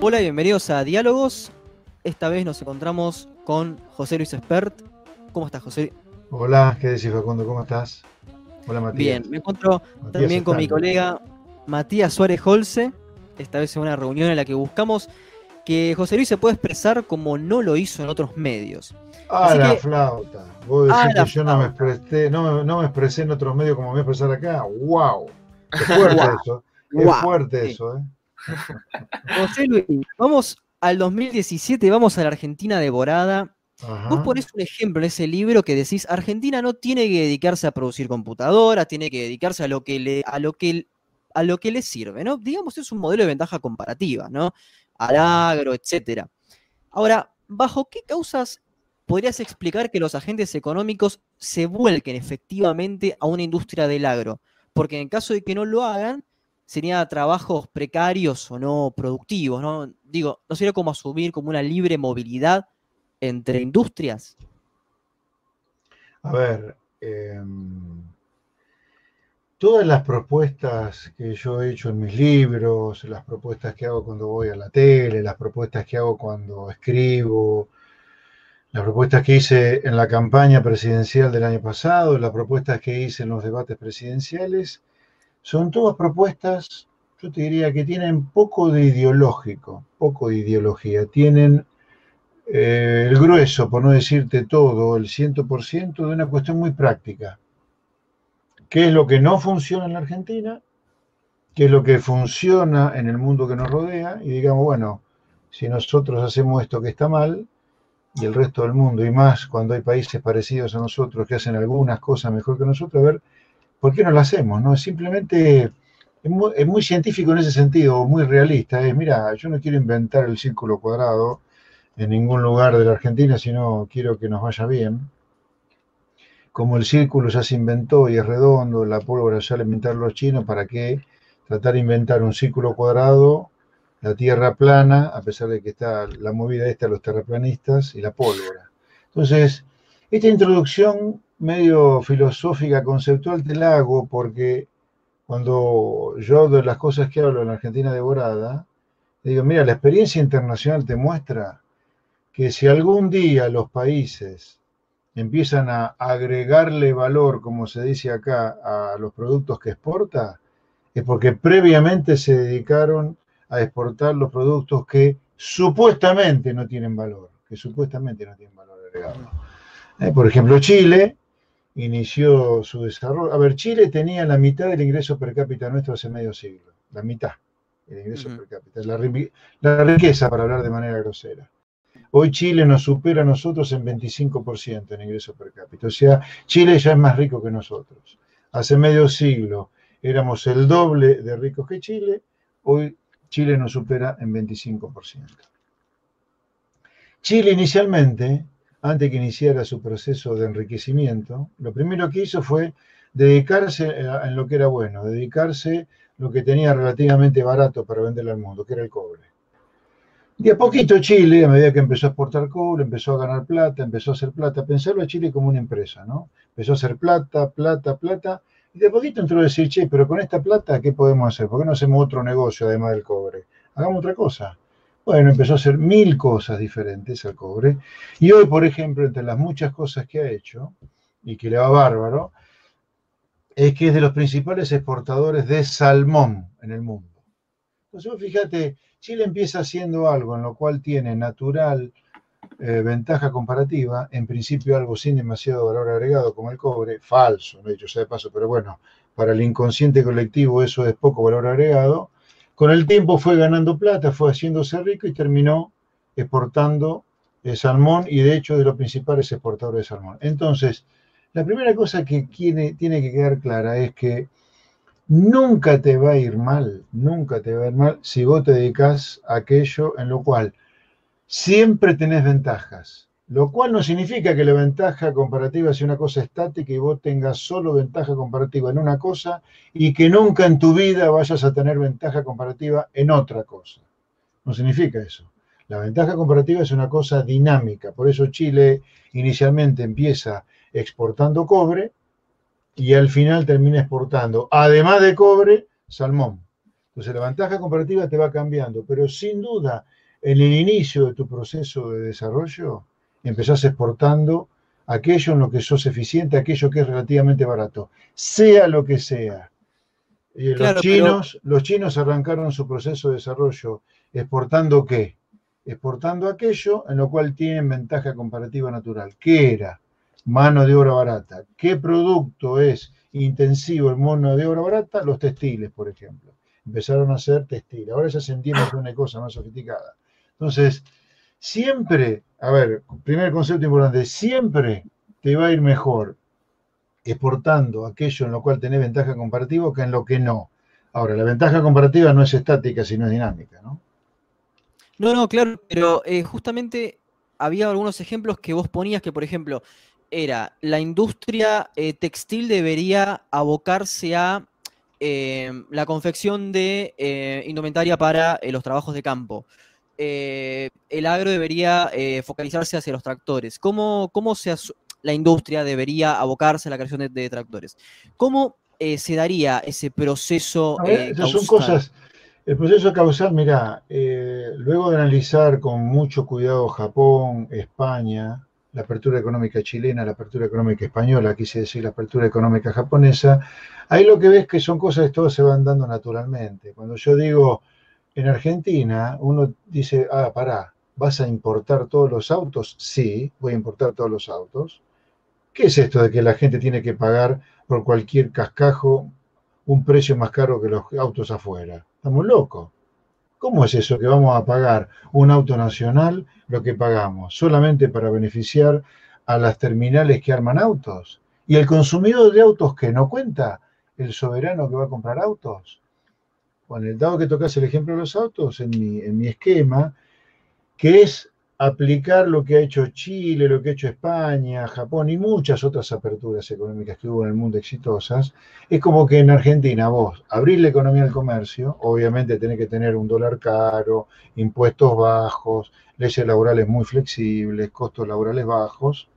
Hola y bienvenidos a Diálogos. Esta vez nos encontramos con José Luis Espert. ¿Cómo estás, José? Hola, ¿qué decís, Facundo? ¿Cómo estás? Hola, Matías. Bien, me encuentro también con mi colega Matías Suárez Holce. Esta vez en una reunión en la que buscamos que José Luis se pueda expresar como no lo hizo en otros medios. Ah, la flauta. Vos decís que yo no me, expresé, no, me expresé en otros medios como me voy a expresar acá. ¡Wow! Es fuerte eso. Es fuerte eso, ¿eh? José Luis, vamos al 2017, vamos a la Argentina devorada. Vos ponés un ejemplo en ese libro que decís, Argentina no tiene que dedicarse a producir computadoras, tiene que dedicarse a lo que le, a lo que, a lo que le sirve, ¿no? Digamos, es un modelo de ventaja comparativa, ¿no? Al agro, etcétera. Ahora, ¿bajo qué causas podrías explicar que los agentes económicos se vuelquen efectivamente a una industria del agro? Porque en caso de que no lo hagan, serían trabajos precarios o no productivos, ¿no? Digo, ¿no sería como asumir como una libre movilidad entre industrias? A ver, em, todas las propuestas que yo he hecho en mis libros, las propuestas que hago cuando voy a la tele, las propuestas que hago cuando escribo, las propuestas que hice en la campaña presidencial del año pasado, las propuestas que hice en los debates presidenciales, son todas propuestas, yo te diría que tienen poco de ideológico, poco de ideología, tienen eh, el grueso, por no decirte todo, el 100% de una cuestión muy práctica. ¿Qué es lo que no funciona en la Argentina? ¿Qué es lo que funciona en el mundo que nos rodea? Y digamos, bueno, si nosotros hacemos esto que está mal, y el resto del mundo, y más cuando hay países parecidos a nosotros que hacen algunas cosas mejor que nosotros, a ver, ¿por qué no lo hacemos? No? Simplemente es muy, científico en ese sentido, muy realista. Es, mira, yo no quiero inventar el círculo cuadrado en ningún lugar de la Argentina, sino quiero que nos vaya bien. Como el círculo ya se inventó y es redondo, la pólvora ya la inventaron los chinos, ¿para qué tratar de inventar un círculo cuadrado, la tierra plana, a pesar de que está la movida esta de los terraplanistas y la pólvora? Entonces, esta introducción medio filosófica, conceptual, te la hago porque cuando yo de las cosas que hablo en la Argentina devorada, digo, mira, la experiencia internacional te muestra que si algún día los países empiezan a agregarle valor, como se dice acá, a los productos que exporta, es porque previamente se dedicaron a exportar los productos que supuestamente no tienen valor, que supuestamente no tienen valor agregado. Eh, por ejemplo, Chile inició su desarrollo. A ver, Chile tenía la mitad del ingreso per cápita nuestro hace medio siglo, la mitad del ingreso per cápita, la, riqueza para hablar de manera grosera. Hoy Chile nos supera a nosotros en 25% en ingreso per cápita. O sea, Chile ya es más rico que nosotros. Hace medio siglo éramos el doble de ricos que Chile, hoy Chile nos supera en 25%. Chile inicialmente antes que iniciara su proceso de enriquecimiento, lo primero que hizo fue dedicarse en lo que era bueno, dedicarse lo que tenía relativamente barato para venderle al mundo, que era el cobre. Y a poquito Chile, a medida que empezó a exportar cobre, empezó a ganar plata, empezó a hacer plata, pensarlo a Chile como una empresa, ¿no? Empezó a hacer plata, plata, plata, y de poquito entró a decir, che, pero con esta plata, ¿qué podemos hacer? ¿Por qué no hacemos otro negocio además del cobre? Hagamos otra cosa. Bueno, empezó a hacer mil cosas diferentes al cobre. Y hoy, por ejemplo, entre las muchas cosas que ha hecho, y que le va bárbaro, es que es de los principales exportadores de salmón en el mundo. Entonces, fíjate, Chile empieza haciendo algo en lo cual tiene natural eh, ventaja comparativa, en principio algo sin demasiado valor agregado como el cobre, falso, no he dicho sea de paso, pero bueno, para el inconsciente colectivo eso es poco valor agregado, con el tiempo fue ganando plata, fue haciéndose rico y terminó exportando eh, salmón y de hecho de los principales exportadores de salmón. Entonces, la primera cosa que tiene, tiene que quedar clara es que nunca te va a ir mal, nunca te va a ir mal si vos te dedicas a aquello en lo cual siempre tenés ventajas. Lo cual no significa que la ventaja comparativa sea una cosa estática y vos tengas solo ventaja comparativa en una cosa y que nunca en tu vida vayas a tener ventaja comparativa en otra cosa. No significa eso. La ventaja comparativa es una cosa dinámica. Por eso Chile inicialmente empieza exportando cobre y al final termina exportando, además de cobre, salmón. Entonces la ventaja comparativa te va cambiando, pero sin duda en el inicio de tu proceso de desarrollo empezás exportando aquello en lo que sos eficiente, aquello que es relativamente barato, sea lo que sea. los, chinos, los chinos arrancaron su proceso de desarrollo exportando qué? Exportando aquello en lo cual tienen ventaja comparativa natural. ¿Qué era? Mano de obra barata. ¿Qué producto es intensivo en mano de obra barata? Los textiles, por ejemplo. Empezaron a hacer textiles. Ahora ya se entiende que es una cosa más sofisticada. Entonces, siempre, a ver, primer concepto importante, siempre te va a ir mejor exportando aquello en lo cual tenés ventaja comparativa que en lo que no. Ahora, la ventaja comparativa no es estática, sino es dinámica, ¿no? No, no, claro, pero eh, justamente había algunos ejemplos que vos ponías que, por ejemplo, era la industria eh, textil debería abocarse a eh, la confección de indumentaria para los trabajos de campo. el agro debería focalizarse hacia los tractores. ¿Cómo, cómo se la industria debería abocarse a la creación de, tractores? ¿Cómo se daría ese proceso? son cosas el proceso causal, mira, eh, luego de analizar con mucho cuidado Japón, España, la apertura económica chilena, la apertura económica española, quise decir la apertura económica japonesa, ahí lo que ves que son cosas que todas se van dando naturalmente. Cuando yo digo en Argentina, uno dice, ah, pará, ¿vas a importar todos los autos? Sí, voy a importar todos los autos. ¿Qué es esto de que la gente tiene que pagar por cualquier cascajo un precio más caro que los autos afuera? Estamos locos. ¿Cómo es eso que vamos a pagar un auto nacional lo que pagamos solamente para beneficiar a las terminales que arman autos? ¿Y el consumidor de autos que no cuenta? ¿El soberano que va a comprar autos? Bueno, el dado que tocas el ejemplo de los autos, en mi, en mi esquema, que es aplicar lo que ha hecho Chile, lo que ha hecho España, Japón y muchas otras aperturas económicas que hubo en el mundo exitosas, es como que en Argentina vos abrís la economía del comercio, obviamente tenés que tener un dólar caro, impuestos bajos, leyes laborales muy flexibles, costos laborales bajos,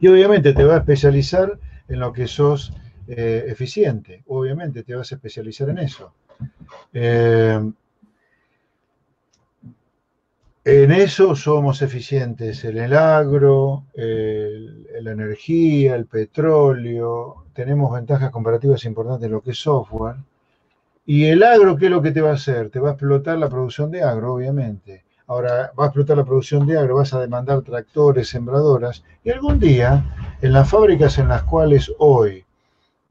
y obviamente te vas a especializar en lo que sos eh, eficiente, obviamente te vas a especializar en eso. Eh, en eso somos eficientes, en el agro, la energía, el petróleo, tenemos ventajas comparativas importantes en lo que es software. Y el agro, ¿qué es lo que te va a hacer? Te va a explotar la producción de agro, obviamente. Ahora va a explotar la producción de agro, vas a demandar tractores, sembradoras, y algún día, en las fábricas en las cuales hoy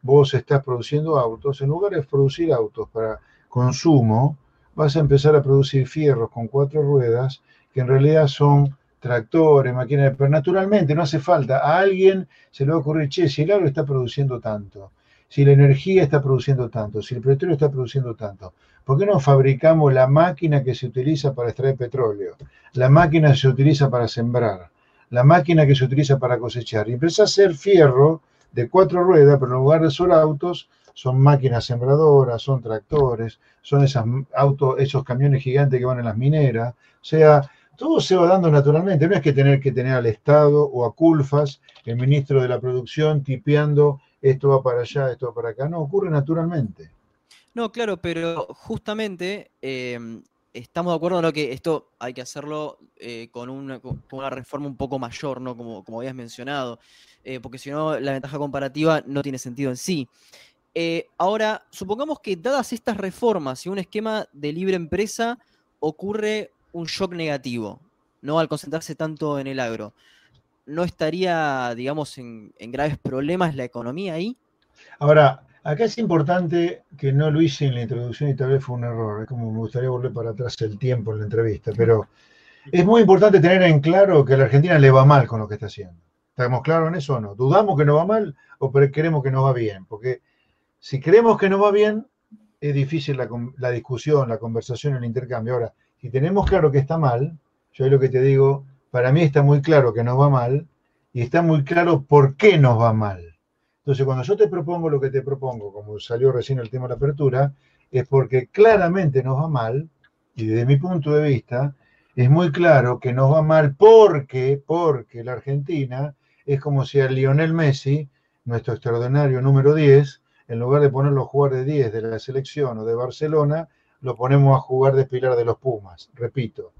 vos estás produciendo autos, en lugar de producir autos para consumo, vas a empezar a producir fierros con cuatro ruedas que en realidad son tractores, máquinas, pero naturalmente no hace falta. A alguien se le va a ocurrir, che, si el agro está produciendo tanto, si la energía está produciendo tanto, si el petróleo está produciendo tanto, ¿por qué no fabricamos la máquina que se utiliza para extraer petróleo? La máquina que se utiliza para sembrar, la máquina que se utiliza para cosechar. Y empieza a hacer fierro de cuatro ruedas, pero en lugar de ser autos, son máquinas sembradoras, son tractores, son esos autos, esos camiones gigantes que van en las mineras. O sea, todo se va dando naturalmente. No es que tener que tener al Estado o a Culfas, el ministro de la producción, tipeando esto va para allá, esto va para acá. No, ocurre naturalmente. No, claro, pero justamente em, estamos de acuerdo en lo que esto hay que hacerlo eh, con, una, reforma un poco mayor, ¿no? Como, como habías mencionado, eh, porque si no, la ventaja comparativa no tiene sentido en sí. Eh, ahora, supongamos que dadas estas reformas y un esquema de libre empresa, ocurre un shock negativo, ¿no? Al concentrarse tanto en el agro. ¿No estaría, digamos, en, graves problemas la economía ahí? Ahora, acá es importante que no lo hice en la introducción y tal vez fue un error. Es como me gustaría volver para atrás el tiempo en la entrevista, pero es muy importante tener en claro que a la Argentina le va mal con lo que está haciendo. ¿Estamos claros en eso o no? ¿Dudamos que no va mal o queremos que no va bien? Porque si creemos que no va bien, es difícil la, discusión, la conversación, el intercambio. Ahora, si tenemos claro que está mal, yo es lo que te digo, para mí está muy claro que nos va mal y está muy claro por qué nos va mal. Entonces, cuando yo te propongo lo que te propongo, como salió recién el tema de la apertura, es porque claramente nos va mal, y desde mi punto de vista, es muy claro que nos va mal porque, porque la Argentina es como si a Lionel Messi nuestro extraordinario número 10, en lugar de ponerlo a jugar de 10 de la selección o de Barcelona, lo ponemos a jugar de pilar de los Pumas. Repito,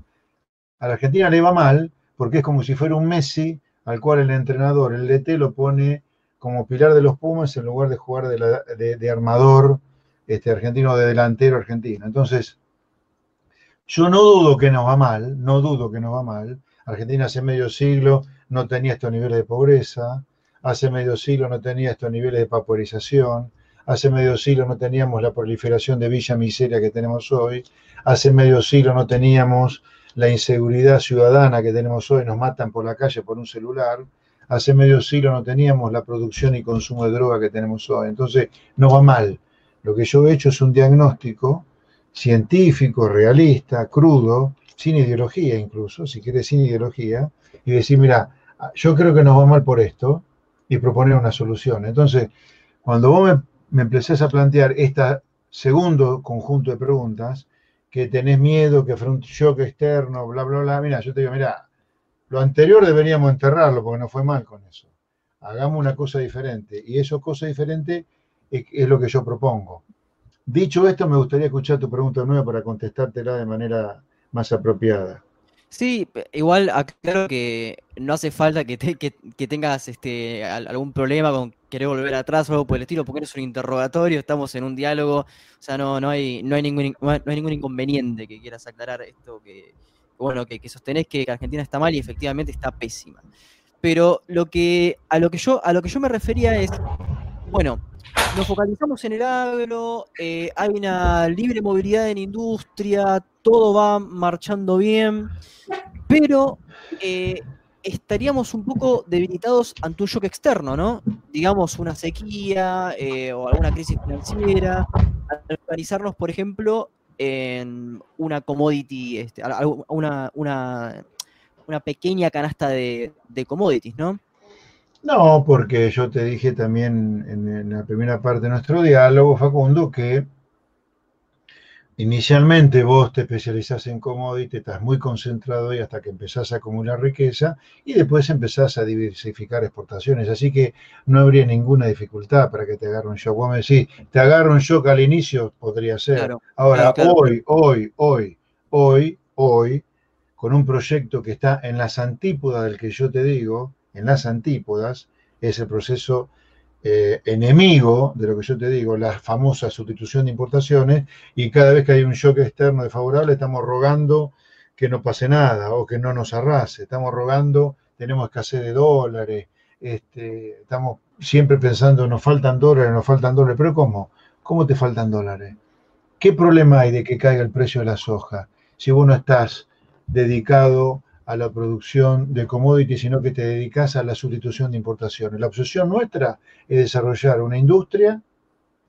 a la Argentina le va mal porque es como si fuera un Messi al cual el entrenador, el DT, lo pone como pilar de los Pumas en lugar de jugar de, armador este, argentino, de delantero argentino. Entonces, yo no dudo que nos va mal, no dudo que nos va mal. Argentina hace medio siglo no tenía estos niveles de pobreza, hace medio siglo no tenía estos niveles de paporización, hace medio siglo no teníamos la proliferación de villa miseria que tenemos hoy, hace medio siglo no teníamos la inseguridad ciudadana que tenemos hoy, nos matan por la calle por un celular, hace medio siglo no teníamos la producción y consumo de droga que tenemos hoy, entonces no va mal. Lo que yo he hecho es un diagnóstico científico, realista, crudo, sin ideología incluso, si quieres sin ideología, y decir, mira, yo creo que nos va mal por esto, y proponer una solución. Entonces, cuando vos me, me empecés a plantear este segundo conjunto de preguntas, que tenés miedo, que un shock externo, bla, bla, bla, mira, yo te digo, mira, lo anterior deberíamos enterrarlo porque no fue mal con eso. Hagamos una cosa diferente. Y eso cosa diferente es, es lo que yo propongo. Dicho esto, me gustaría escuchar tu pregunta nueva para contestártela de manera más apropiada. Sí, igual aclaro que no hace falta que, que, tengas este, algún problema con querer volver atrás o algo por el estilo, porque no es un interrogatorio, estamos en un diálogo, o sea, no, no, hay, no, hay, ningún, no hay ningún inconveniente que quieras aclarar esto, que, bueno, que, que sostenés que Argentina está mal y efectivamente está pésima. Pero lo que, a, lo que yo, a lo que yo me refería es, bueno, nos focalizamos en el agro, eh, hay una libre movilidad en industria, todo va marchando bien, pero eh, estaríamos un poco debilitados ante un shock externo, ¿no? Digamos, una sequía eh, o alguna crisis financiera, al organizarnos, por ejemplo, en una commodity, este, una, una, una, pequeña canasta de, de commodities, ¿no? No, porque yo te dije también en, la primera parte de nuestro diálogo, Facundo, que inicialmente vos te especializás en commodity, estás muy concentrado ahí hasta que empezás a acumular riqueza y después empezás a diversificar exportaciones. Así que no habría ninguna dificultad para que te agarre un shock. Vos me decís, te agarra un shock al inicio, podría ser. Ahora, hoy, hoy, hoy, hoy, hoy, con un proyecto que está en las antípodas del que yo te digo, en las antípodas, es el proceso eh, enemigo de lo que yo te digo, la famosa sustitución de importaciones, y cada vez que hay un shock externo desfavorable estamos rogando que no pase nada o que no nos arrase, estamos rogando, tenemos escasez de dólares, este, estamos siempre pensando, nos faltan dólares, nos faltan dólares, pero ¿cómo? ¿Cómo te faltan dólares? ¿Qué problema hay de que caiga el precio de la soja si vos no estás dedicado a la producción de commodities, sino que te dedicas a la sustitución de importaciones. La obsesión nuestra es desarrollar una industria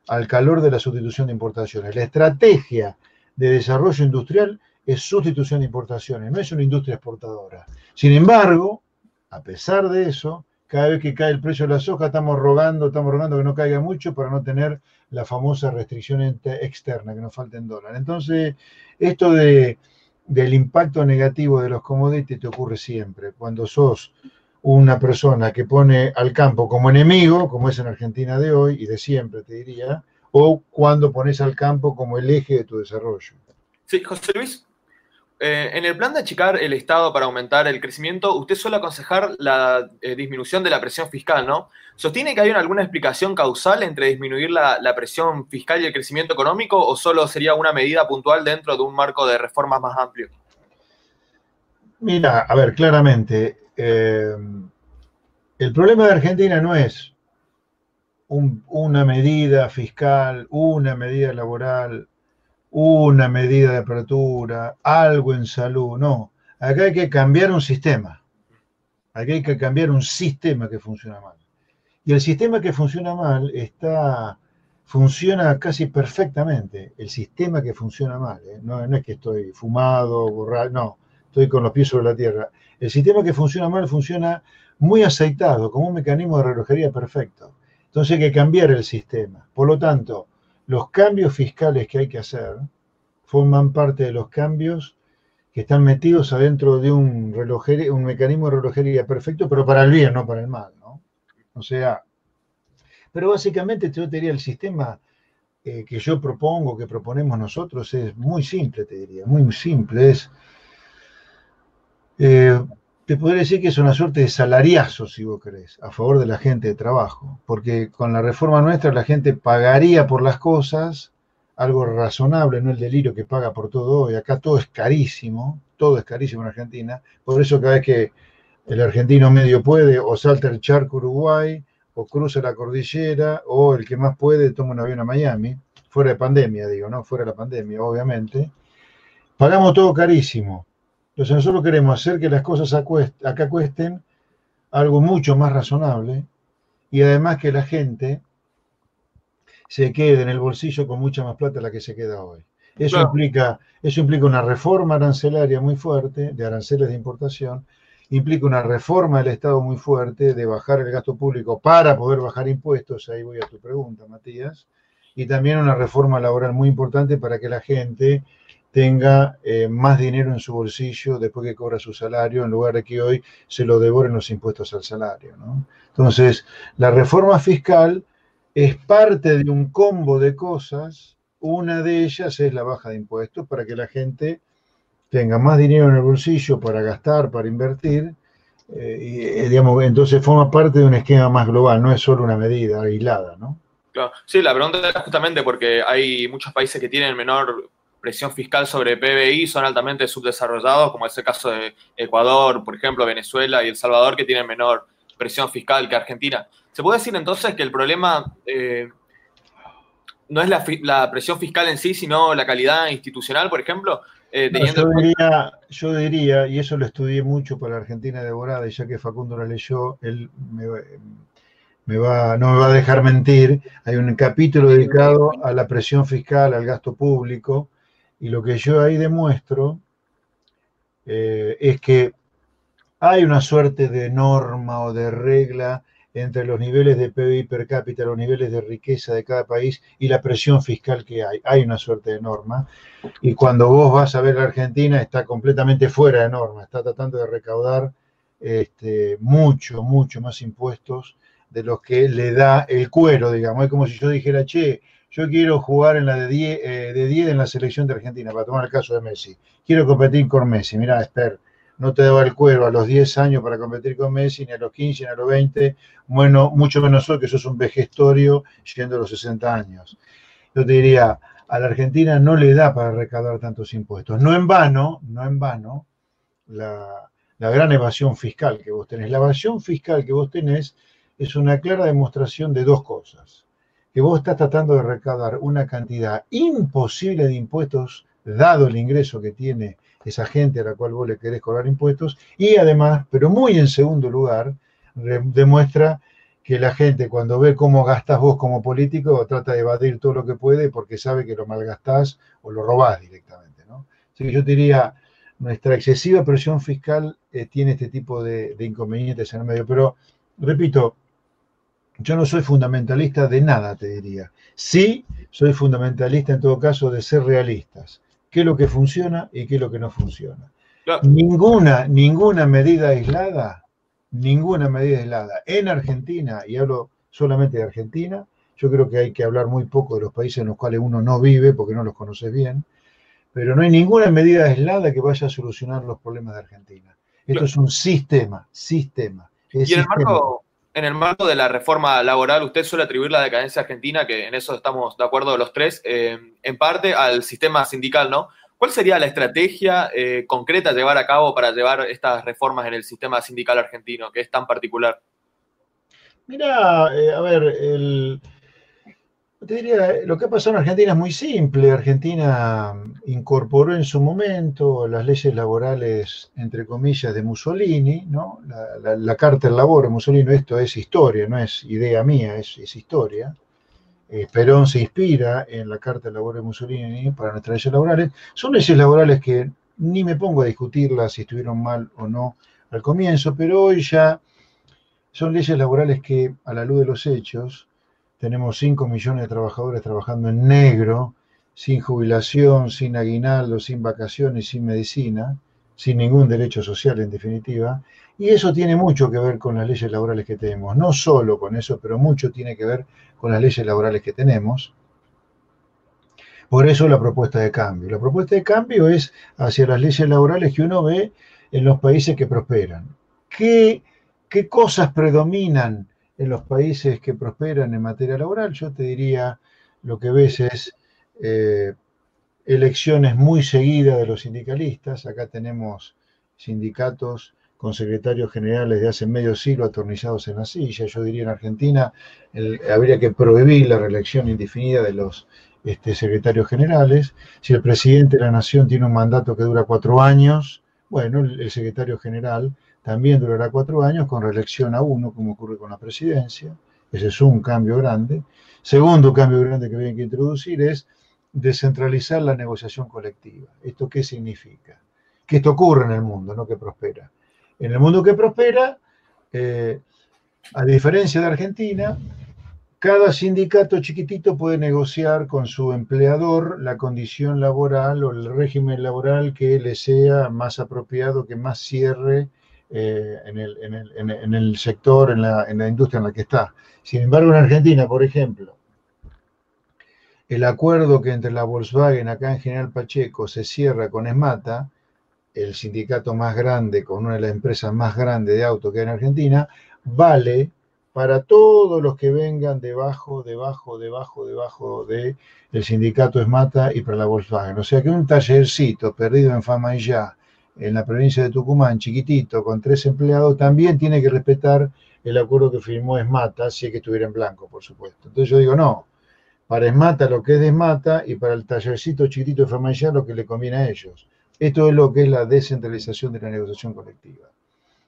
al calor de la sustitución de importaciones. La estrategia de desarrollo industrial es sustitución de importaciones, no es una industria exportadora. Sin embargo, a pesar de eso, cada vez que cae el precio de la soja, estamos rogando, estamos rogando que no caiga mucho para no tener la famosa restricción externa, que nos falten dólares. Entonces, esto de del impacto negativo de los commodities te ocurre siempre. Cuando sos una persona que pone al campo como enemigo, como es en Argentina de hoy y de siempre, te diría, o cuando pones al campo como el eje de tu desarrollo. Sí, José Luis, eh, en el plan de achicar el Estado para aumentar el crecimiento, usted suele aconsejar la eh, disminución de la presión fiscal, ¿no? ¿Sostiene que hay alguna explicación causal entre disminuir la, presión fiscal y el crecimiento económico o solo sería una medida puntual dentro de un marco de reformas más amplio? Mira, a ver, claramente, eh, el problema de Argentina no es una medida fiscal, una medida laboral, una medida de apertura, algo en salud, no. Acá hay que cambiar un sistema. Aquí hay que cambiar un sistema que funciona mal. Y el sistema que funciona mal está, funciona casi perfectamente. El sistema que funciona mal. ¿eh? No, es que estoy fumado, borrado, no. Estoy con los pies sobre la tierra. El sistema que funciona mal funciona muy aceitado, como un mecanismo de relojería perfecto. Entonces hay que cambiar el sistema. Por lo tanto, los cambios fiscales que hay que hacer forman parte de los cambios que están metidos adentro de un, un mecanismo de relojería perfecto, pero para el bien, no para el mal. ¿no? O sea, Pero básicamente yo te diría, el sistema eh, que yo propongo, que proponemos nosotros, es muy simple, te diría, muy simple. Es, eh, te podría decir que es una suerte de salariazo, si vos querés, a favor de la gente de trabajo, porque con la reforma nuestra la gente pagaría por las cosas algo razonable, no el delirio que paga por todo hoy. Acá todo es carísimo, todo es carísimo en Argentina. Por eso cada vez que el argentino medio puede, o salta el charco Uruguay, o cruza la cordillera, o el que más puede toma un avión a Miami, fuera de pandemia, digo, ¿no? Fuera de la pandemia, obviamente. Pagamos todo carísimo. Entonces nosotros queremos hacer que las cosas acá cuesten algo mucho más razonable y además que la gente se quede en el bolsillo con mucha más plata de la que se queda hoy. Eso, implica, eso implica una reforma arancelaria muy fuerte, de aranceles de importación, implica una reforma del Estado muy fuerte, de bajar el gasto público para poder bajar impuestos, ahí voy a tu pregunta, Matías, y también una reforma laboral muy importante para que la gente tenga eh, más dinero en su bolsillo después que cobra su salario, en lugar de que hoy se lo devoren los impuestos al salario. Entonces, la reforma fiscal es parte de un combo de cosas. Una de ellas es la baja de impuestos para que la gente tenga más dinero en el bolsillo para gastar, para invertir. Eh, y, eh, digamos, entonces forma parte de un esquema más global, no es solo una medida aislada, ¿no? Claro. Sí, la pregunta es justamente porque hay muchos países que tienen menor presión fiscal sobre PBI son altamente subdesarrollados, como es el caso de Ecuador, por ejemplo, Venezuela y El Salvador, que tienen menor presión fiscal que Argentina. ¿Se puede decir entonces que el problema eh, no es la, presión fiscal en sí, sino la calidad institucional, por ejemplo? Eh, yo, diría, yo, diría, y eso lo estudié mucho para Argentina Devorada, y ya que Facundo lo leyó, él me va, no me va a dejar mentir. Hay un capítulo dedicado a la presión fiscal, al gasto público, y lo que yo ahí demuestro eh, es que hay una suerte de norma o de regla entre los niveles de PIB per cápita, los niveles de riqueza de cada país y la presión fiscal que hay. Hay una suerte de norma. Y cuando vos vas a ver la Argentina, está completamente fuera de norma. Está tratando de recaudar este, mucho, mucho más impuestos de los que le da el cuero, digamos. Es como si yo dijera, che, yo quiero jugar en la de 10, eh, de 10 en la selección de Argentina, para tomar el caso de Messi. Quiero competir con Messi. Mira, Esther, no te daba el cuero a los 10 años para competir con Messi, ni a los 15, ni a los 20, bueno, mucho menos hoy que sos un vejestorio yendo a los 60 años. Yo te diría, a la Argentina no le da para recaudar tantos impuestos. No en vano, no en vano, la, la gran evasión fiscal que vos tenés. La evasión fiscal que vos tenés es una clara demostración de dos cosas que vos estás tratando de recaudar una cantidad imposible de impuestos, dado el ingreso que tiene esa gente a la cual vos le querés cobrar impuestos, y además, pero muy en segundo lugar, demuestra que la gente cuando ve cómo gastás vos como político, trata de evadir todo lo que puede porque sabe que lo malgastás o lo robás directamente. ¿no? Así que yo diría, nuestra excesiva presión fiscal eh, tiene este tipo de inconvenientes en el medio. Pero, repito, yo no soy fundamentalista de nada, te diría. Sí, soy fundamentalista en todo caso de ser realistas. ¿Qué es lo que funciona y qué es lo que no funciona? Ninguna, ninguna medida aislada, ninguna medida aislada en Argentina, y hablo solamente de Argentina, yo creo que hay que hablar muy poco de los países en los cuales uno no vive porque no los conoce bien, pero no hay ninguna medida aislada que vaya a solucionar los problemas de Argentina. Esto es un sistema, sistema. y en el marco, en el marco de la reforma laboral, usted suele atribuir la decadencia argentina, que en eso estamos de acuerdo los tres, eh, en parte al sistema sindical, ¿no? ¿Cuál sería la estrategia eh, concreta llevar a cabo para llevar estas reformas en el sistema sindical argentino, que es tan particular? Mira, eh, a ver, el, te diría, lo que ha pasado en Argentina es muy simple. Argentina incorporó en su momento las leyes laborales, entre comillas, de Mussolini, ¿no? La, Carta del Labor de Mussolini, esto es historia, no es idea mía, es, historia. Eh, Perón se inspira en la Carta del Labor de Mussolini para nuestras leyes laborales. Son leyes laborales que ni me pongo a discutirlas si estuvieron mal o no al comienzo, pero hoy ya son leyes laborales que, a la luz de los hechos, tenemos 5 millones de trabajadores trabajando en negro, sin jubilación, sin aguinaldo, sin vacaciones, sin medicina. sin ningún derecho social en definitiva, y eso tiene mucho que ver con las leyes laborales que tenemos, no solo con eso, pero mucho tiene que ver con las leyes laborales que tenemos. Por eso la propuesta de cambio. La propuesta de cambio es hacia las leyes laborales que uno ve en los países que prosperan. ¿Qué, qué cosas predominan en los países que prosperan en materia laboral? Yo te diría, lo que ves es eh, elecciones muy seguidas de los sindicalistas. Acá tenemos sindicatos con secretarios generales de hace medio siglo atornillados en la silla. Yo diría en Argentina habría que prohibir la reelección indefinida de los este, secretarios generales. Si el presidente de la nación tiene un mandato que dura cuatro años, bueno, el, secretario general también durará cuatro años con reelección a uno, como ocurre con la presidencia. Ese es un cambio grande. Segundo cambio grande que hay que introducir es descentralizar la negociación colectiva. ¿Esto qué significa? Que esto ocurre en el mundo, no que prospera. En el mundo que prospera, eh, a diferencia de Argentina, cada sindicato chiquitito puede negociar con su empleador la condición laboral o el régimen laboral que le sea más apropiado, que más cierre eh, en, el, sector, en la, en la industria en la que está. Sin embargo, en Argentina, por ejemplo, el acuerdo que entre la Volkswagen acá en General Pacheco se cierra con ESMATA, el sindicato más grande, con una de las empresas más grandes de auto que hay en Argentina, vale para todos los que vengan debajo, debajo, debajo, debajo del el sindicato ESMATA y para la Volkswagen. O sea que un tallercito perdido en Fama y ya, en la provincia de Tucumán, chiquitito, con tres empleados, también tiene que respetar el acuerdo que firmó ESMATA, si es que estuviera en blanco, por supuesto. Entonces yo digo, no, para ESMATA lo que es ESMATA y para el tallercito chiquitito de Fama y ya lo que le conviene a ellos. Esto es lo que es la descentralización de la negociación colectiva.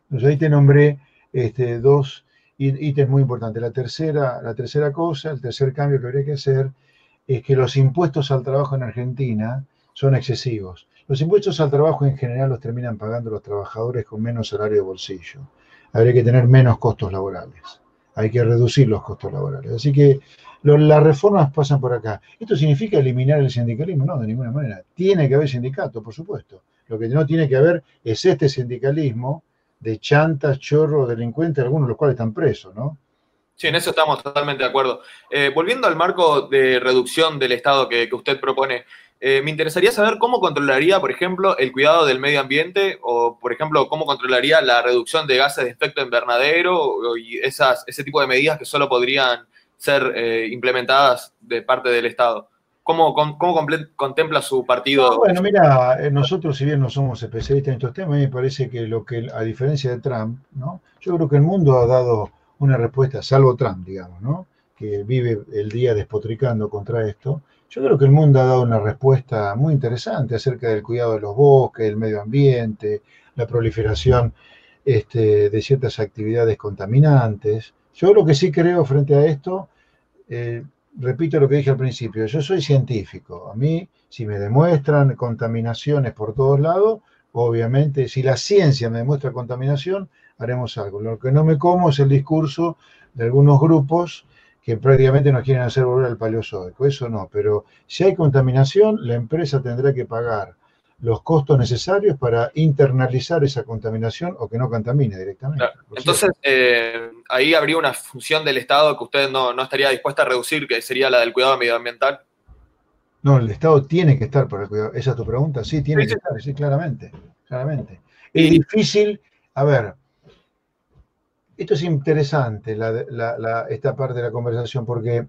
Entonces ahí te nombré este, dos ítems muy importantes. La tercera, la tercera cosa, el tercer cambio que habría que hacer es que los impuestos al trabajo en Argentina son excesivos. Los impuestos al trabajo en general los terminan pagando los trabajadores con menos salario de bolsillo. Habría que tener menos costos laborales. Hay que reducir los costos laborales. Así que las reformas pasan por acá. ¿Esto significa eliminar el sindicalismo? No, de ninguna manera. Tiene que haber sindicato, por supuesto. Lo que no tiene que haber es este sindicalismo de chantas, chorros, delincuentes, algunos de los cuales están presos, ¿no? Sí, en eso estamos totalmente de acuerdo. Eh, volviendo al marco de reducción del Estado que, usted propone, eh, me interesaría saber cómo controlaría, por ejemplo, el cuidado del medio ambiente o, por ejemplo, cómo controlaría la reducción de gases de efecto invernadero y esas, ese tipo de medidas que solo podrían ser eh, implementadas de parte del Estado. ¿Cómo, cómo contempla su partido? bueno, mira, eh, nosotros si bien no somos especialistas en estos temas, me parece que lo que, a diferencia de Trump, ¿no? yo creo que el mundo ha dado una respuesta, salvo Trump, digamos, ¿no? Que vive el día despotricando contra esto, yo creo que el mundo ha dado una respuesta muy interesante acerca del cuidado de los bosques, del medio ambiente, la proliferación este, de ciertas actividades contaminantes. Yo lo que sí creo frente a esto, eh, repito lo que dije al principio, yo soy científico. A mí, si me demuestran contaminaciones por todos lados, obviamente, si la ciencia me demuestra contaminación, haremos algo. Lo que no me como es el discurso de algunos grupos que prácticamente nos quieren hacer volver al paleozoico. Eso no, pero si hay contaminación, la empresa tendrá que pagar los costos necesarios para internalizar esa contaminación o que no contamine directamente. Entonces, eh, ahí habría una función del Estado que usted no, estaría dispuesta a reducir, que sería la del cuidado medioambiental. No, el Estado tiene que estar para el cuidado. Esa es tu pregunta. Sí, tiene que estar, sí, claramente. claramente. Es difícil, a ver, esto es interesante, esta parte de la conversación, porque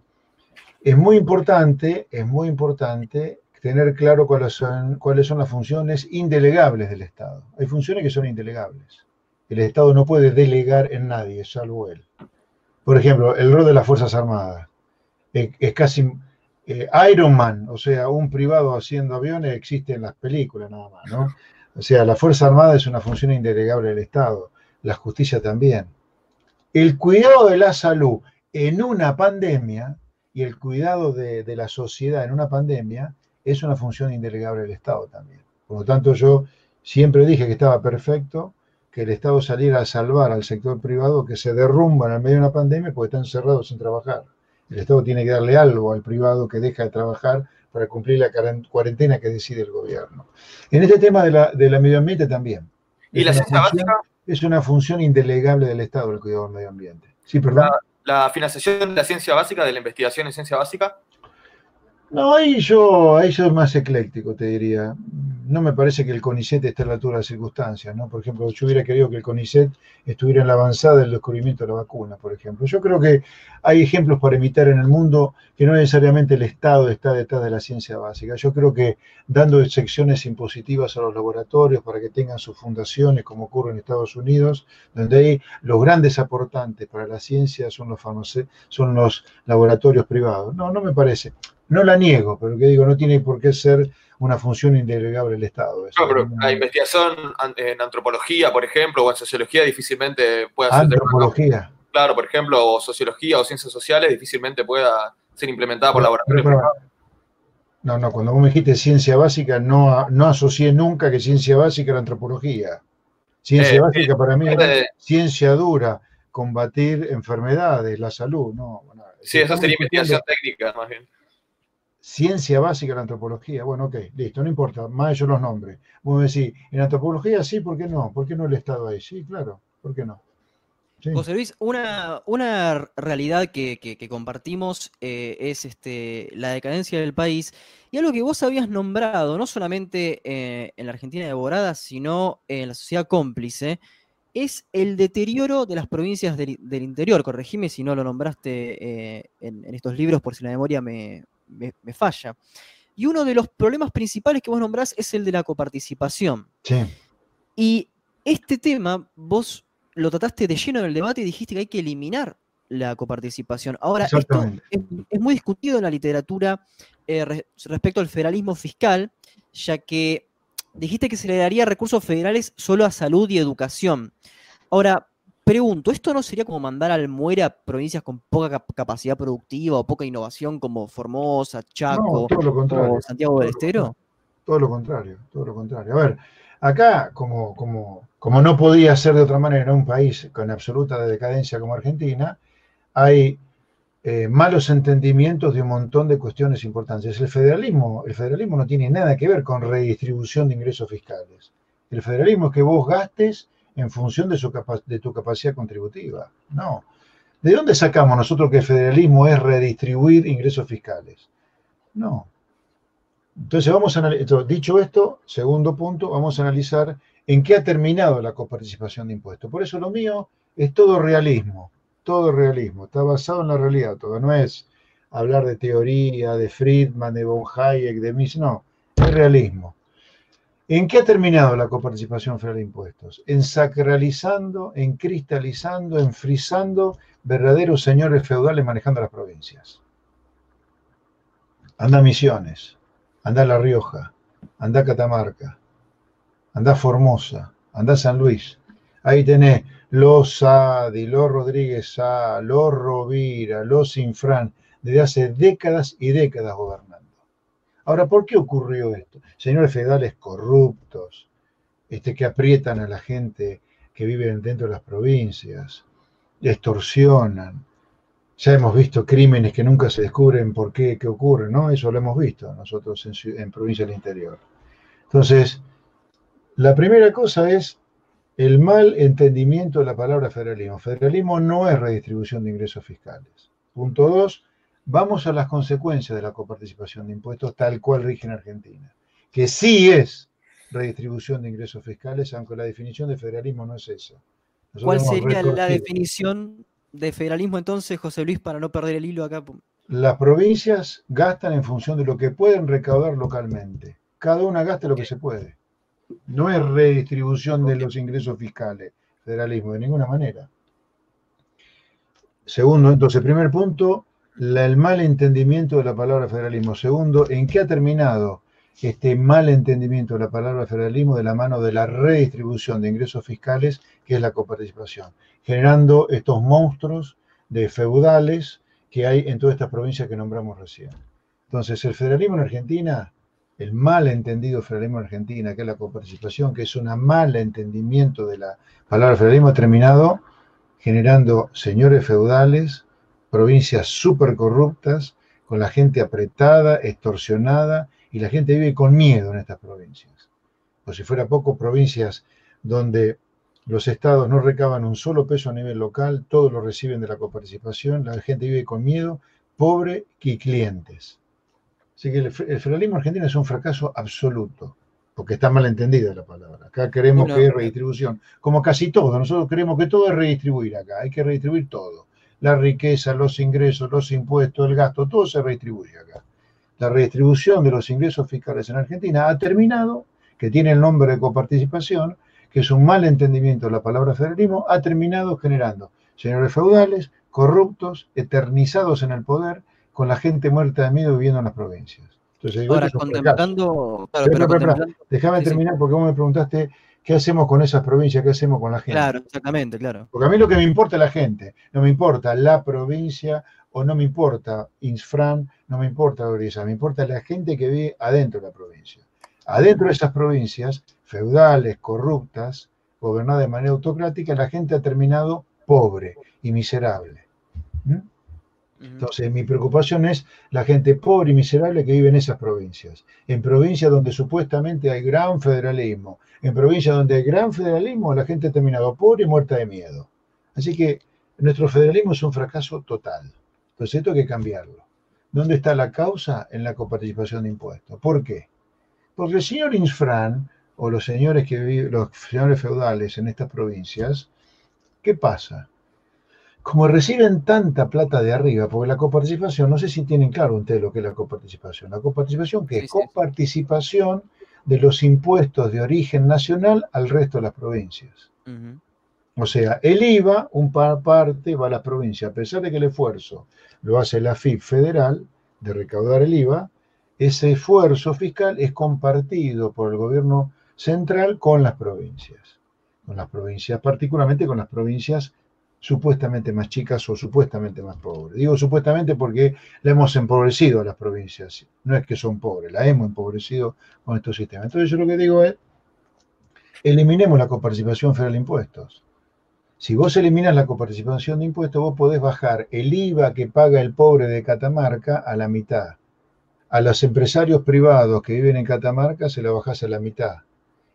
es muy importante, es muy importante tener claro cuáles son, cuáles son las funciones indelegables del Estado. Hay funciones que son indelegables. El Estado no puede delegar en nadie, salvo él. Por ejemplo, el rol de las Fuerzas Armadas. Es, casi eh, Iron Man, o sea, un privado haciendo aviones existe en las películas nada más, ¿no? O sea, la Fuerza Armada es una función indelegable del Estado, la justicia también. El cuidado de la salud en una pandemia y el cuidado de, de la sociedad en una pandemia es una función indelegable del Estado también. Por lo tanto, yo siempre dije que estaba perfecto que el Estado saliera a salvar al sector privado que se derrumba en el medio de una pandemia porque están cerrados sin trabajar. El Estado tiene que darle algo al privado que deja de trabajar para cumplir la cuarentena que decide el gobierno. En este tema de la, de la medio ambiente también. ¿Y la ciencia básica? Es una función indelegable del Estado el cuidado del medio ambiente. Sí, perdón. La, financiación de la ciencia básica, de la investigación en ciencia básica. No, ahí yo, ahí soy más ecléctico, te diría no me parece que el CONICET esté a la altura de las circunstancias, ¿no? Por ejemplo, yo hubiera querido que el CONICET estuviera en la avanzada del descubrimiento de la vacuna, por ejemplo. Yo creo que hay ejemplos para imitar en el mundo que no necesariamente el Estado está detrás de la ciencia básica. Yo creo que dando secciones impositivas a los laboratorios para que tengan sus fundaciones, como ocurre en Estados Unidos, donde hay los grandes aportantes para la ciencia son los, son los laboratorios privados. No, no me parece. No la niego, pero que digo, no tiene por qué ser una función indelegable del Estado. no, pero la investigación en antropología, por ejemplo, o en sociología difícilmente puede ser... Antropología. Claro, por ejemplo, o sociología o ciencias sociales difícilmente pueda ser implementada por laboratorios No, no, cuando vos me dijiste ciencia básica, no, no asocié nunca que ciencia básica era antropología. Ciencia eh, básica para mí es ciencia dura, combatir enfermedades, la salud, no. sí, eso sería investigación técnica, más bien ciencia básica de la antropología. Bueno, ok, listo, no importa, más yo los nombres. Vos decís, en antropología sí, ¿por qué no? ¿Por qué no el Estado ahí? Sí, claro, ¿por qué no? José Luis, una, una realidad que, compartimos eh, es este, la decadencia del país y algo que vos habías nombrado, no solamente eh, en la Argentina devorada, sino en la sociedad cómplice, es el deterioro de las provincias del, interior. Corregime si no lo nombraste eh, en, estos libros, por si la memoria me, me, falla. Y uno de los problemas principales que vos nombrás es el de la coparticipación. Sí. Y este tema, vos lo trataste de lleno en el debate y dijiste que hay que eliminar la coparticipación. Ahora, esto es, muy discutido en la literatura eh, respecto al federalismo fiscal, ya que dijiste que se le daría recursos federales solo a salud y educación. Ahora, Pregunto, ¿esto no sería como mandar al muere a provincias con poca capacidad productiva o poca innovación como Formosa, Chaco o Santiago del Estero? Todo lo contrario, todo lo contrario. A ver, acá, como, como, como no podía ser de otra manera en un país con absoluta decadencia como Argentina, hay eh, malos entendimientos de un montón de cuestiones importantes. El federalismo, el federalismo no tiene nada que ver con redistribución de ingresos fiscales. El federalismo es que vos gastes en función de, su de tu capacidad contributiva. No. ¿De dónde sacamos nosotros que el federalismo es redistribuir ingresos fiscales? No. Entonces vamos a analizar, dicho esto, segundo punto, vamos a analizar en qué ha terminado la coparticipación de impuestos. Por eso lo mío es todo realismo, todo realismo, está basado en la realidad, todo no es hablar de teoría, de Friedman, de von Hayek, de Mises, no, es realismo. ¿En qué ha terminado la coparticipación federal de impuestos? En sacralizando, en cristalizando, en frisando verdaderos señores feudales manejando las provincias. Anda Misiones, anda La Rioja, anda Catamarca, anda Formosa, anda San Luis. Ahí tenés los Sadi, los Rodríguez Sá, los Rovira, los Infran, desde hace décadas y décadas gobernando. Ahora, ¿por qué ocurrió esto? Señores feudales corruptos, este, que aprietan a la gente que vive dentro de las provincias, extorsionan. Ya hemos visto crímenes que nunca se descubren por qué, qué ocurre, ¿no? Eso lo hemos visto nosotros en, en provincias del interior. Entonces, la primera cosa es el mal entendimiento de la palabra federalismo. Federalismo no es redistribución de ingresos fiscales. Punto dos, vamos a las consecuencias de la coparticipación de impuestos tal cual rige en Argentina, que sí es redistribución de ingresos fiscales, aunque la definición de federalismo no es esa. ¿Cuál sería la definición de federalismo entonces, José Luis, para no perder el hilo acá? Las provincias gastan en función de lo que pueden recaudar localmente. Cada una gasta lo que se puede. No es redistribución de los ingresos fiscales, federalismo, de ninguna manera. Segundo, entonces, primer punto, el mal entendimiento de la palabra federalismo. Segundo, ¿en qué ha terminado este mal entendimiento de la palabra federalismo de la mano de la redistribución de ingresos fiscales, que es la coparticipación, generando estos monstruos de feudales que hay en todas estas provincias que nombramos recién? Entonces, el federalismo en Argentina, el mal entendido federalismo en Argentina, que es la coparticipación, que es un mal entendimiento de la palabra federalismo, ha terminado generando señores feudales provincias súper corruptas, con la gente apretada, extorsionada, y la gente vive con miedo en estas provincias. O si fuera poco, provincias donde los estados no recaban un solo peso a nivel local, todos lo reciben de la coparticipación, la gente vive con miedo, pobre y clientes. Así que el, federalismo argentino es un fracaso absoluto, porque está mal entendida la palabra. Acá queremos que es redistribución, como casi todo. Nosotros queremos que todo es redistribuir acá, hay que redistribuir todo. La riqueza, los ingresos, los impuestos, el gasto, todo se redistribuye acá. La redistribución de los ingresos fiscales en Argentina ha terminado, que tiene el nombre de coparticipación, que es un mal entendimiento de la palabra federalismo, ha terminado generando señores feudales, corruptos, eternizados en el poder, con la gente muerta de miedo viviendo en las provincias. Entonces, Ahora, contemplando... Déjame terminar porque vos me preguntaste qué hacemos con esas provincias, qué hacemos con la gente. Claro, exactamente, claro. Porque a mí lo que me importa es la gente, no me importa la provincia o no me importa Insfran, no me importa Orisa, me importa la gente que vive adentro de la provincia. Adentro de esas provincias feudales, corruptas, gobernadas de manera autocrática, la gente ha terminado pobre y miserable. ¿Mm? Entonces, mi preocupación es la gente pobre y miserable que vive en esas provincias. En provincias donde supuestamente hay gran federalismo. En provincias donde hay gran federalismo, la gente ha terminado pobre y muerta de miedo. Así que nuestro federalismo es un fracaso total. Entonces, esto hay que cambiarlo. ¿Dónde está la causa? En la coparticipación de impuestos. ¿Por qué? Porque el señor Insfran o los señores que viven, los señores feudales en estas provincias, ¿qué pasa? Como reciben tanta plata de arriba, porque la coparticipación, no sé si tienen claro ustedes lo que es la coparticipación. La coparticipación, que es coparticipación de los impuestos de origen nacional al resto de las provincias. O sea, el IVA, un parte va a las provincias, a pesar de que el esfuerzo lo hace la FIP federal de recaudar el IVA, ese esfuerzo fiscal es compartido por el gobierno central con las provincias. Con las provincias, particularmente con las provincias supuestamente más chicas o supuestamente más pobres. Digo supuestamente porque la hemos empobrecido a las provincias. No es que son pobres, la hemos empobrecido con estos sistemas. Entonces yo lo que digo es, eliminemos la coparticipación federal de impuestos. Si vos eliminas la coparticipación de impuestos, vos podés bajar el IVA que paga el pobre de Catamarca a la mitad. A los empresarios privados que viven en Catamarca se lo bajás a la mitad.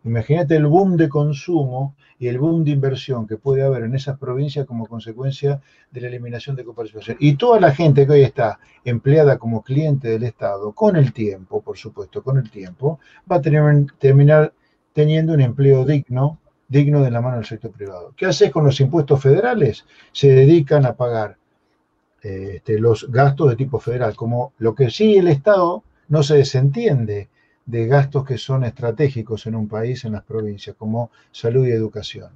Imagínate el boom de consumo y el boom de inversión que puede haber en esas provincias como consecuencia de la eliminación de coparticipación. Y toda la gente que hoy está empleada como cliente del Estado, con el tiempo, por supuesto, con el tiempo, va a terminar teniendo un empleo digno, digno de la mano del sector privado. ¿Qué haces con los impuestos federales? Se dedican a pagar este, los gastos de tipo federal, como lo que sí el Estado no se desentiende de gastos que son estratégicos en un país, en las provincias, como salud y educación.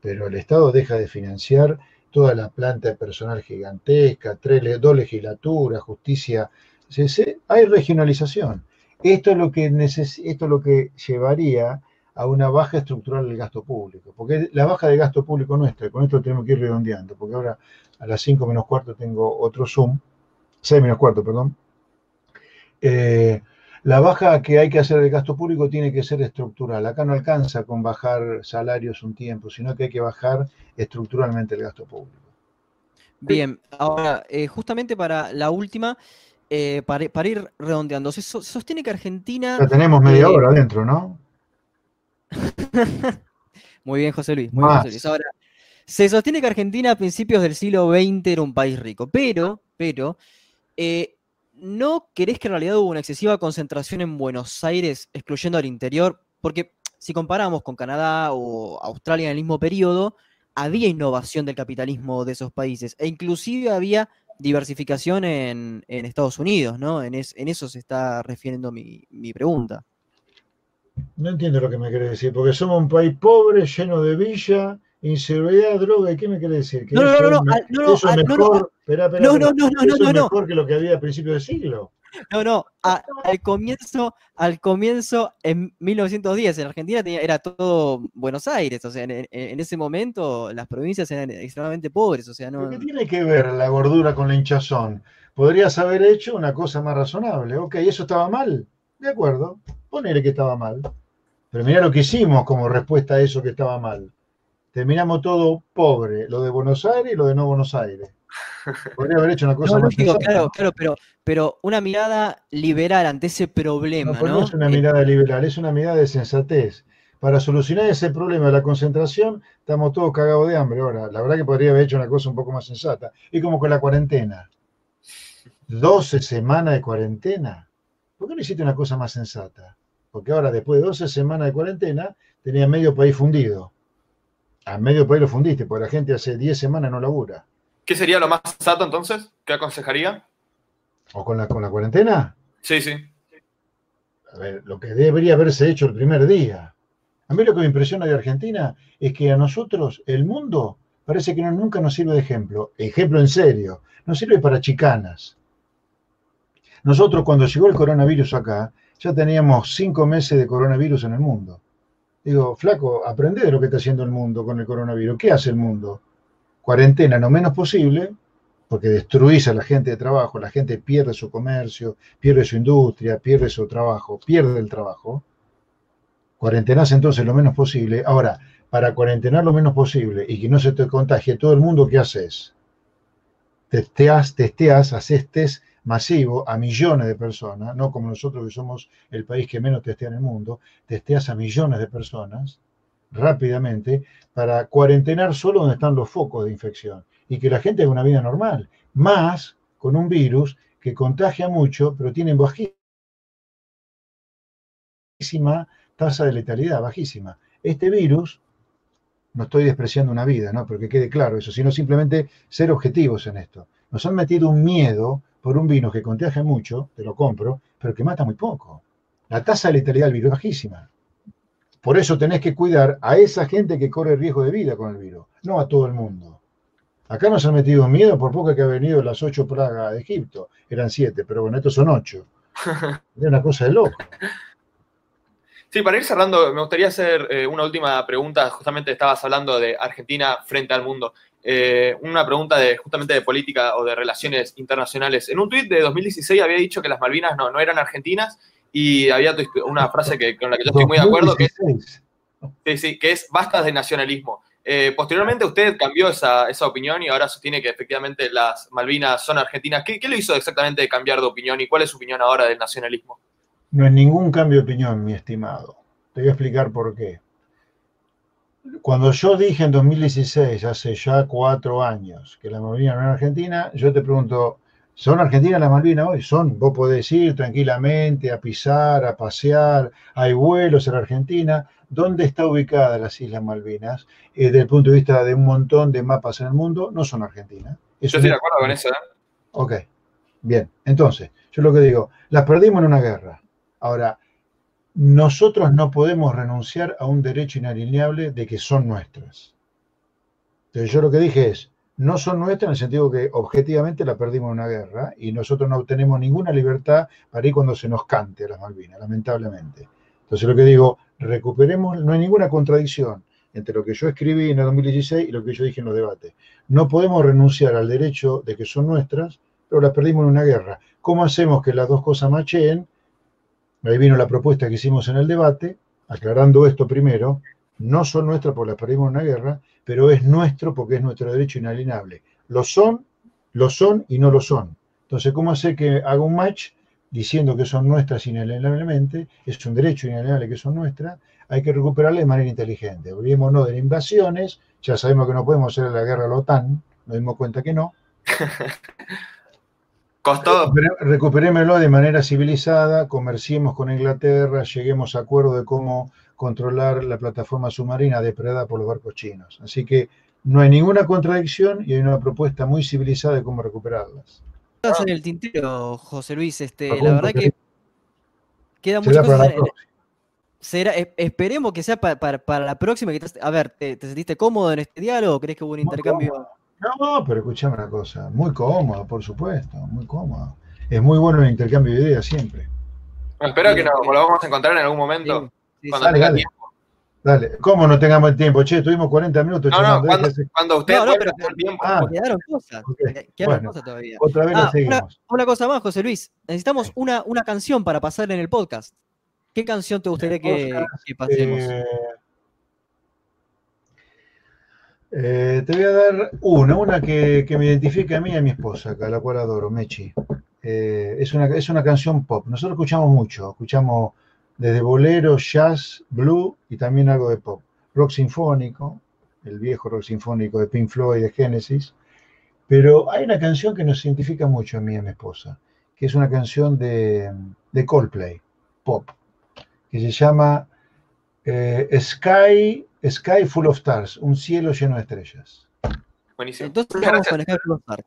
Pero el Estado deja de financiar toda la planta de personal gigantesca, tres, dos legislaturas, justicia. Hay regionalización. Esto es, lo que esto es lo que llevaría a una baja estructural del gasto público. Porque la baja de gasto público nuestra, con esto tenemos que ir redondeando, porque ahora a las 5 menos cuarto tengo otro Zoom, 6 menos cuarto, perdón. Eh, la baja que hay que hacer del gasto público tiene que ser estructural. Acá no alcanza con bajar salarios un tiempo, sino que hay que bajar estructuralmente el gasto público. Bien, ahora, eh, justamente para la última, eh, para, ir redondeando, se, sostiene que Argentina... Ya tenemos media hora adentro, ¿no? muy bien, José Luis, muy bien, José Luis. Ahora, se sostiene que Argentina a principios del siglo XX era un país rico, pero, pero, eh, ¿no querés que en realidad hubo una excesiva concentración en Buenos Aires, excluyendo al interior? Porque si comparamos con Canadá o Australia en el mismo periodo, había innovación del capitalismo de esos países e inclusive había diversificación en, Estados Unidos, ¿no? En, eso se está refiriendo mi, pregunta. No entiendo lo que me quiere decir, porque somos un país pobre, lleno de villa, inseguridad, droga, ¿y qué me quiere decir? no, no, no, no, no, eso es mejor, espera, espera, no, no, no, no, eso es mejor que lo que había a principios del siglo. No, no, al comienzo, al comienzo, en 1910, en Argentina era todo Buenos Aires, o sea, en, ese momento las provincias eran extremadamente pobres, o sea, no... ¿Qué tiene que ver la gordura con la hinchazón? Podrías haber hecho una cosa más razonable, ok, ¿eso estaba mal? De acuerdo, ponele que estaba mal. Pero mira lo que hicimos como respuesta a eso que estaba mal terminamos todo pobre, lo de Buenos Aires y lo de no Buenos Aires. Podría haber hecho una cosa más Claro, claro, pero, pero una mirada liberal ante ese problema, ¿no? No, es una mirada liberal, es una mirada de sensatez. Para solucionar ese problema de la concentración, estamos todos cagados de hambre. Ahora, la verdad que podría haber hecho una cosa un poco más sensata. Y como con la cuarentena. 12 semanas de cuarentena. ¿Por qué no hiciste una cosa más sensata? Porque ahora, después de 12 semanas de cuarentena, tenía medio país fundido. A medio país lo fundiste, porque la gente hace 10 semanas no labura. ¿Qué sería lo más sensato entonces? ¿Qué aconsejaría? ¿O con la, con la cuarentena? Sí, sí. A ver, lo que debería haberse hecho el primer día. A mí lo que me impresiona de Argentina es que a nosotros el mundo parece que no, nunca nos sirve de ejemplo. Ejemplo en serio. Nos sirve para chicanas. Nosotros cuando llegó el coronavirus acá, ya teníamos cinco meses de coronavirus en el mundo. Digo, flaco, aprende de lo que está haciendo el mundo con el coronavirus. ¿Qué hace el mundo? Cuarentena lo menos posible, porque destruís a la gente de trabajo, la gente pierde su comercio, pierde su industria, pierde su trabajo, pierde el trabajo. Cuarentenás entonces lo menos posible. Ahora, para cuarentenar lo menos posible y que no se te contagie todo el mundo, ¿qué haces? Testeas, testeas, haces test masivo a millones de personas, no como nosotros que somos el país que menos testea en el mundo, testeas a millones de personas rápidamente para cuarentenar solo donde están los focos de infección y que la gente haga una vida normal, más con un virus que contagia mucho, pero tiene bajísima tasa de letalidad, bajísima. Este virus, no estoy despreciando una vida, ¿no? Porque quede claro eso, sino simplemente ser objetivos en esto. Nos han metido un miedo por un vino que contagia mucho, te lo compro, pero que mata muy poco. La tasa de letalidad del virus es bajísima. Por eso tenés que cuidar a esa gente que corre riesgo de vida con el virus, no a todo el mundo. Acá nos han metido miedo por poco que ha venido las ocho plagas de Egipto. Eran siete, pero bueno, estos son ocho. Es una cosa de loco. Sí, para ir cerrando, me gustaría hacer eh, una última pregunta. Justamente estabas hablando de Argentina frente al mundo. Eh, una pregunta de justamente de política o de relaciones internacionales. En un tuit de 2016 había dicho que las Malvinas no, no eran argentinas y había una frase que, con la que yo estoy muy de acuerdo, que es, sí, que es bastas de nacionalismo. Eh, posteriormente usted cambió esa, esa, opinión y ahora sostiene que efectivamente las Malvinas son argentinas. ¿Qué, ¿Qué lo hizo exactamente de cambiar de opinión y cuál es su opinión ahora del nacionalismo? No es ningún cambio de opinión, mi estimado. Te voy a explicar por qué. Cuando yo dije en 2016, hace ya cuatro años, que la Malvinas no era argentina, yo te pregunto, ¿son argentinas las Malvinas hoy? Son, vos podés ir tranquilamente a pisar, a pasear, hay vuelos en Argentina. ¿Dónde está ubicada las Islas Malvinas? Eh, desde el punto de vista de un montón de mapas en el mundo, no son argentinas. yo estoy de acuerdo con eso. ¿eh? Ok, bien. Entonces, yo lo que digo, las perdimos en una guerra. Ahora, nosotros no podemos renunciar a un derecho inalienable de que son nuestras. Entonces yo lo que dije es, no son nuestras en el sentido que objetivamente la perdimos en una guerra y nosotros no tenemos ninguna libertad para ir cuando se nos cante a las Malvinas, lamentablemente. Entonces lo que digo, recuperemos, no hay ninguna contradicción entre lo que yo escribí en el 2016 y lo que yo dije en los debates. No podemos renunciar al derecho de que son nuestras, pero las perdimos en una guerra. ¿Cómo hacemos que las dos cosas macheen? Ahí vino la propuesta que hicimos en el debate, aclarando esto primero, no son nuestras porque las perdimos en una guerra, pero es nuestro porque es nuestro derecho inalienable. Lo son, lo son y no lo son. Entonces, ¿cómo hacer que haga un match diciendo que son nuestras inalienablemente? Es un derecho inalienable que son nuestras, hay que recuperarla de manera inteligente. Olvidémonos de invasiones, ya sabemos que no podemos hacer la guerra a la OTAN, nos dimos cuenta que no. Costó. Recuperémoslo de manera civilizada, comerciemos con Inglaterra, lleguemos a acuerdo de cómo controlar la plataforma submarina depredada por los barcos chinos. Así que no hay ninguna contradicción y hay una propuesta muy civilizada de cómo recuperarlas. Estás en el tintero, José Luis. Este, la verdad que queda mucho. Será, esperemos que sea para, la próxima. a ver, ¿te, sentiste cómodo en este diálogo? ¿Crees que hubo un intercambio? No, pero escuchame una cosa, muy cómodo, por supuesto, muy cómodo. Es muy bueno el intercambio de ideas siempre. espero que nos volvamos a encontrar en algún momento cuando tenga tiempo. Dale, ¿cómo no tengamos el tiempo? Che, tuvimos 40 minutos. No, no, cuando, cuando usted no, no, pero, tiempo. Ah, quedaron cosas. Quedaron cosas todavía. Otra vez ah, seguimos. Una, cosa más, José Luis. Necesitamos una, una canción para pasar en el podcast. ¿Qué canción te gustaría que, que pasemos? Eh, Eh, te voy a dar una, una que, me identifica a mí y a mi esposa, a la cual adoro, Mechi. Eh, es, una, es una canción pop. Nosotros escuchamos mucho, escuchamos desde bolero, jazz, blue y también algo de pop. Rock sinfónico, el viejo rock sinfónico de Pink Floyd, de Genesis. Pero hay una canción que nos identifica mucho a mí y a mi esposa, que es una canción de, de Coldplay, pop, que se llama eh, Sky Sky Full of Stars, un cielo lleno de estrellas. Buenísimo. Entonces vamos con Sky Full of Stars.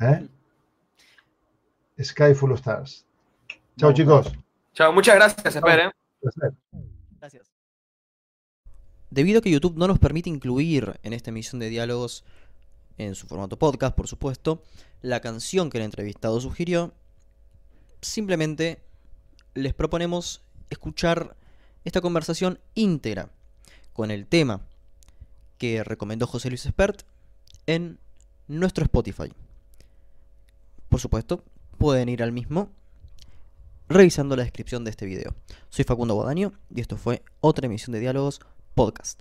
¿Eh? Sky Full of Stars. Chao, chicos. Chao, muchas gracias, esperen. Gracias. Debido a que YouTube no nos permite incluir en esta emisión de diálogos, en su formato podcast, por supuesto, la canción que el entrevistado sugirió, simplemente les proponemos escuchar esta conversación íntegra con el tema que recomendó José Luis Espert en nuestro Spotify. Por supuesto, pueden ir al mismo revisando la descripción de este video. Soy Facundo Guadaño y esto fue otra emisión de Diálogos Podcast.